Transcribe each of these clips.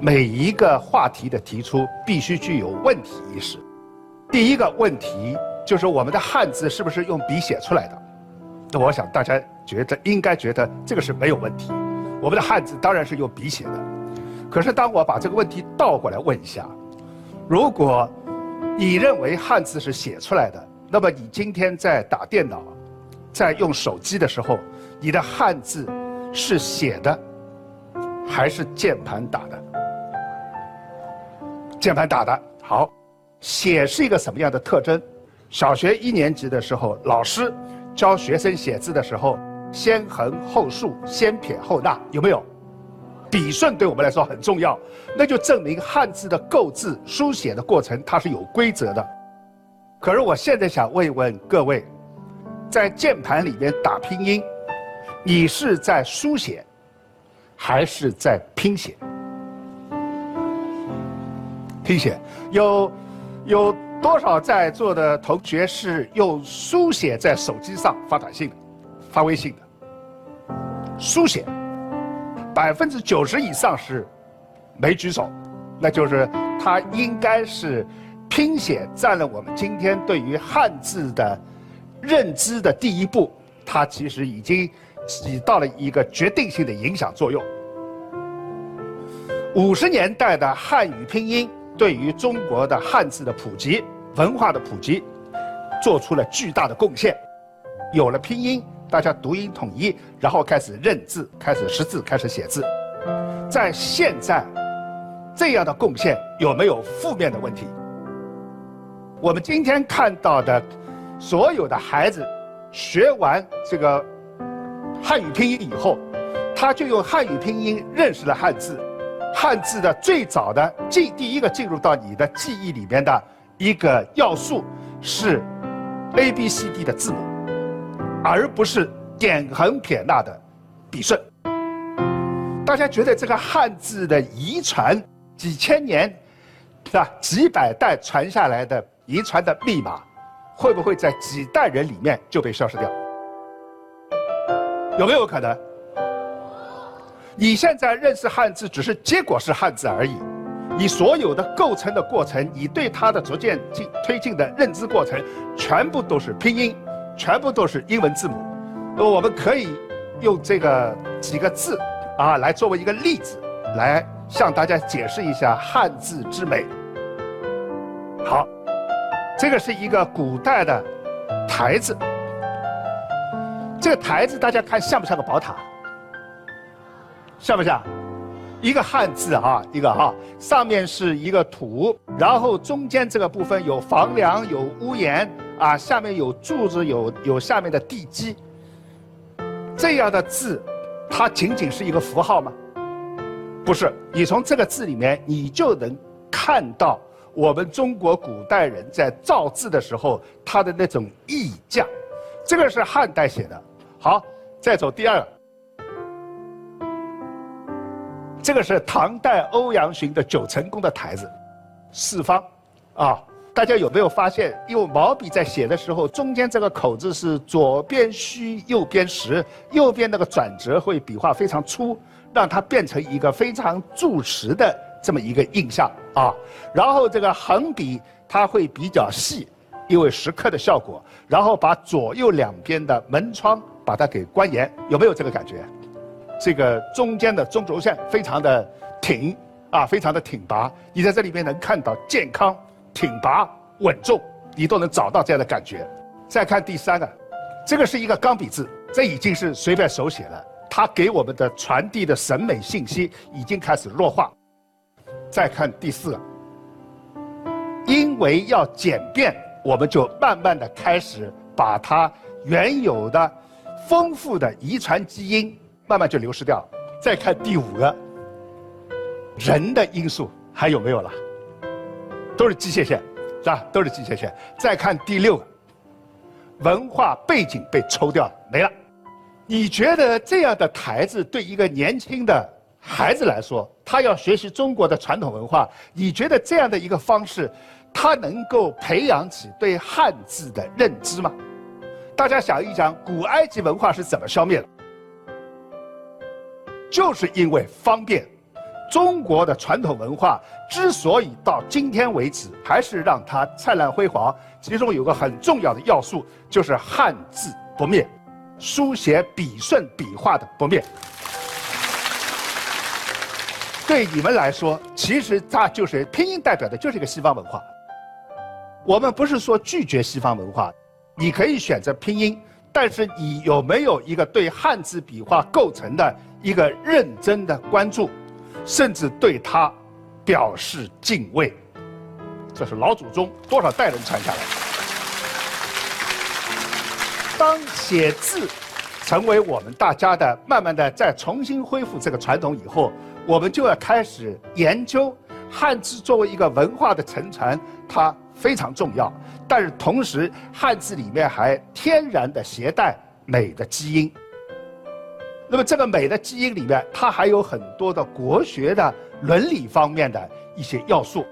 每一个话题的提出必须具有问题意识。第一个问题就是我们的汉字是不是用笔写出来的？那我想大家觉得应该觉得这个是没有问题。我们的汉字当然是用笔写的。可是当我把这个问题倒过来问一下，如果你认为汉字是写出来的，那么你今天在打电脑、在用手机的时候，你的汉字是写的还是键盘打的？键盘打的好。写是一个什么样的特征？小学一年级的时候，老师教学生写字的时候，先横后竖，先撇后捺，有没有？笔顺对我们来说很重要，那就证明汉字的构字、书写的过程它是有规则的。可是我现在想问一问各位，在键盘里面打拼音，你是在书写，还是在拼写？拼写有。有多少在座的同学是用书写在手机上发短信的、发微信的？书写，百分之九十以上是没举手，那就是他应该是拼写占了我们今天对于汉字的认知的第一步，它其实已经起到了一个决定性的影响作用。五十年代的汉语拼音。对于中国的汉字的普及、文化的普及，做出了巨大的贡献。有了拼音，大家读音统一，然后开始认字、开始识字、开始写字。在现在，这样的贡献有没有负面的问题？我们今天看到的所有的孩子，学完这个汉语拼音以后，他就用汉语拼音认识了汉字。汉字的最早的进第一个进入到你的记忆里面的一个要素是 A B C D 的字母，而不是点横撇捺的笔顺。大家觉得这个汉字的遗传几千年，是吧？几百代传下来的遗传的密码，会不会在几代人里面就被消失掉？有没有可能？你现在认识汉字，只是结果是汉字而已。你所有的构成的过程，你对它的逐渐进推进的认知过程，全部都是拼音，全部都是英文字母。那我们可以用这个几个字啊，来作为一个例子，来向大家解释一下汉字之美。好，这个是一个古代的台字。这个台字大家看像不像个宝塔？像不像？一个汉字啊，一个哈，上面是一个土，然后中间这个部分有房梁、有屋檐啊，下面有柱子、有有下面的地基。这样的字，它仅仅是一个符号吗？不是，你从这个字里面，你就能看到我们中国古代人在造字的时候他的那种意匠。这个是汉代写的。好，再走第二个。这个是唐代欧阳询的九成宫的台子，四方，啊，大家有没有发现，用毛笔在写的时候，中间这个口字是左边虚，右边实，右边那个转折会笔画非常粗，让它变成一个非常注实的这么一个印象啊。然后这个横笔它会比较细，因为石刻的效果，然后把左右两边的门窗把它给关严，有没有这个感觉？这个中间的中轴线非常的挺啊，非常的挺拔。你在这里面能看到健康、挺拔、稳重，你都能找到这样的感觉。再看第三个，这个是一个钢笔字，这已经是随便手写了，它给我们的传递的审美信息已经开始弱化。再看第四个，因为要简便，我们就慢慢的开始把它原有的丰富的遗传基因。慢慢就流失掉了。再看第五个，人的因素还有没有了？都是机械线，是吧？都是机械线。再看第六个，文化背景被抽掉了，没了。你觉得这样的台子对一个年轻的孩子来说，他要学习中国的传统文化，你觉得这样的一个方式，他能够培养起对汉字的认知吗？大家想一想，古埃及文化是怎么消灭的？就是因为方便，中国的传统文化之所以到今天为止还是让它灿烂辉煌，其中有个很重要的要素，就是汉字不灭，书写笔顺笔画的不灭。对你们来说，其实它就是拼音代表的就是一个西方文化。我们不是说拒绝西方文化，你可以选择拼音，但是你有没有一个对汉字笔画构成的一个认真的关注？甚至对他表示敬畏，这是老祖宗多少代人传下来的。当写字成为我们大家的，慢慢的再重新恢复这个传统以后，我们就要开始研究汉字作为一个文化的承传，它非常重要。但是同时，汉字里面还天然的携带美的基因。那么这个美的基因里面，它还有很多的国学的伦理方面的一些要素。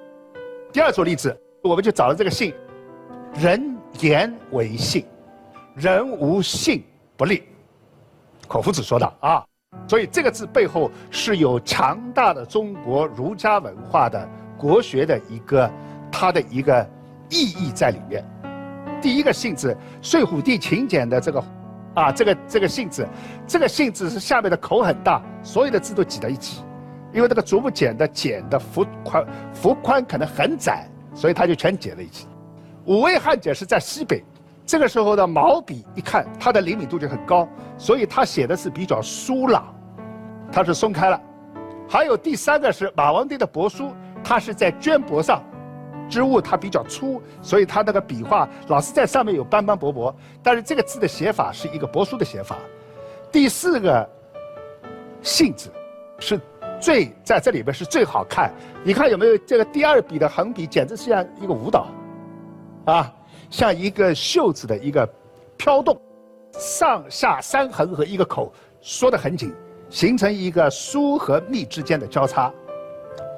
第二组例子，我们就找了这个信，人言为信，人无信不立，孔夫子说的啊。所以这个字背后是有强大的中国儒家文化的国学的一个它的一个意义在里面。第一个信字，睡虎地秦简的这个。啊，这个这个信字，这个信字是下面的口很大，所有的字都挤在一起，因为这个竹木简的简的幅宽幅宽可能很窄，所以它就全挤在一起。五位汉简是在西北，这个时候的毛笔一看它的灵敏度就很高，所以它写的是比较疏朗，它是松开了。还有第三个是马王堆的帛书，它是在绢帛上。织物它比较粗，所以它那个笔画老是在上面有斑斑驳驳。但是这个字的写法是一个帛书的写法。第四个“信”字是最在这里边是最好看。你看有没有这个第二笔的横笔，简直像一个舞蹈，啊，像一个袖子的一个飘动，上下三横和一个口缩得很紧，形成一个疏和密之间的交叉，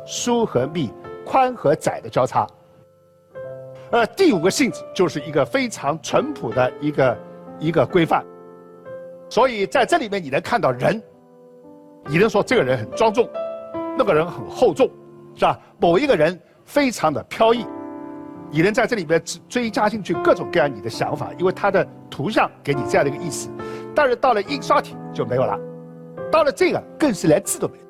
疏和密、宽和窄的交叉。呃，第五个性质就是一个非常淳朴的一个一个规范，所以在这里面你能看到人，你能说这个人很庄重，那个人很厚重，是吧？某一个人非常的飘逸，你能在这里边追加进去各种各样你的想法，因为他的图像给你这样的一个意思。但是到了印刷体就没有了，到了这个更是连字都没有。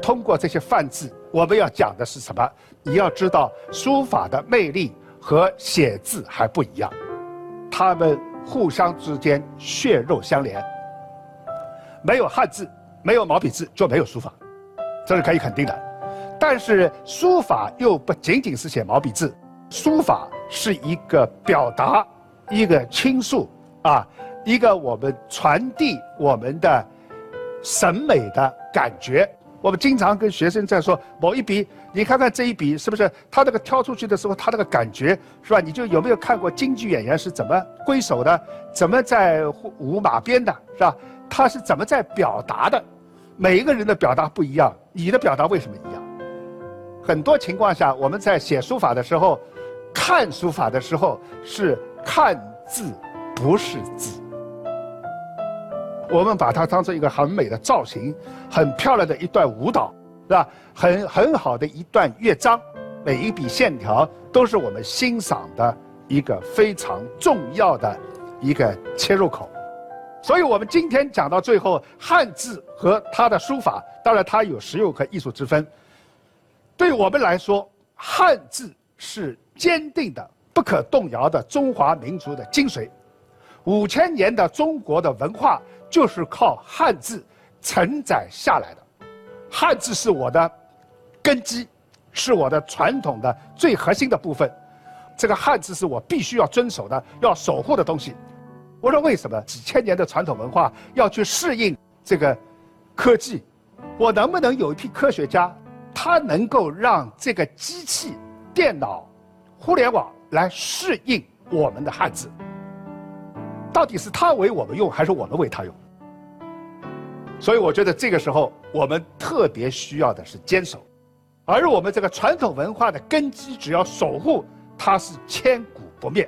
通过这些范字，我们要讲的是什么？你要知道，书法的魅力和写字还不一样，它们互相之间血肉相连。没有汉字，没有毛笔字，就没有书法，这是可以肯定的。但是书法又不仅仅是写毛笔字，书法是一个表达，一个倾诉啊，一个我们传递我们的审美的感觉。我们经常跟学生在说某一笔，你看看这一笔是不是他那个挑出去的时候，他那个感觉是吧？你就有没有看过京剧演员是怎么挥手的，怎么在舞马鞭的，是吧？他是怎么在表达的？每一个人的表达不一样，你的表达为什么一样？很多情况下，我们在写书法的时候，看书法的时候是看字，不是字。我们把它当做一个很美的造型，很漂亮的一段舞蹈，是吧？很很好的一段乐章，每一笔线条都是我们欣赏的一个非常重要的一个切入口。所以，我们今天讲到最后，汉字和它的书法，当然它有实用和艺术之分。对我们来说，汉字是坚定的、不可动摇的中华民族的精髓。五千年的中国的文化。就是靠汉字承载下来的，汉字是我的根基，是我的传统的最核心的部分。这个汉字是我必须要遵守的、要守护的东西。我说为什么几千年的传统文化要去适应这个科技？我能不能有一批科学家，他能够让这个机器、电脑、互联网来适应我们的汉字？到底是他为我们用，还是我们为他用？所以我觉得这个时候我们特别需要的是坚守，而我们这个传统文化的根基，只要守护，它是千古不灭。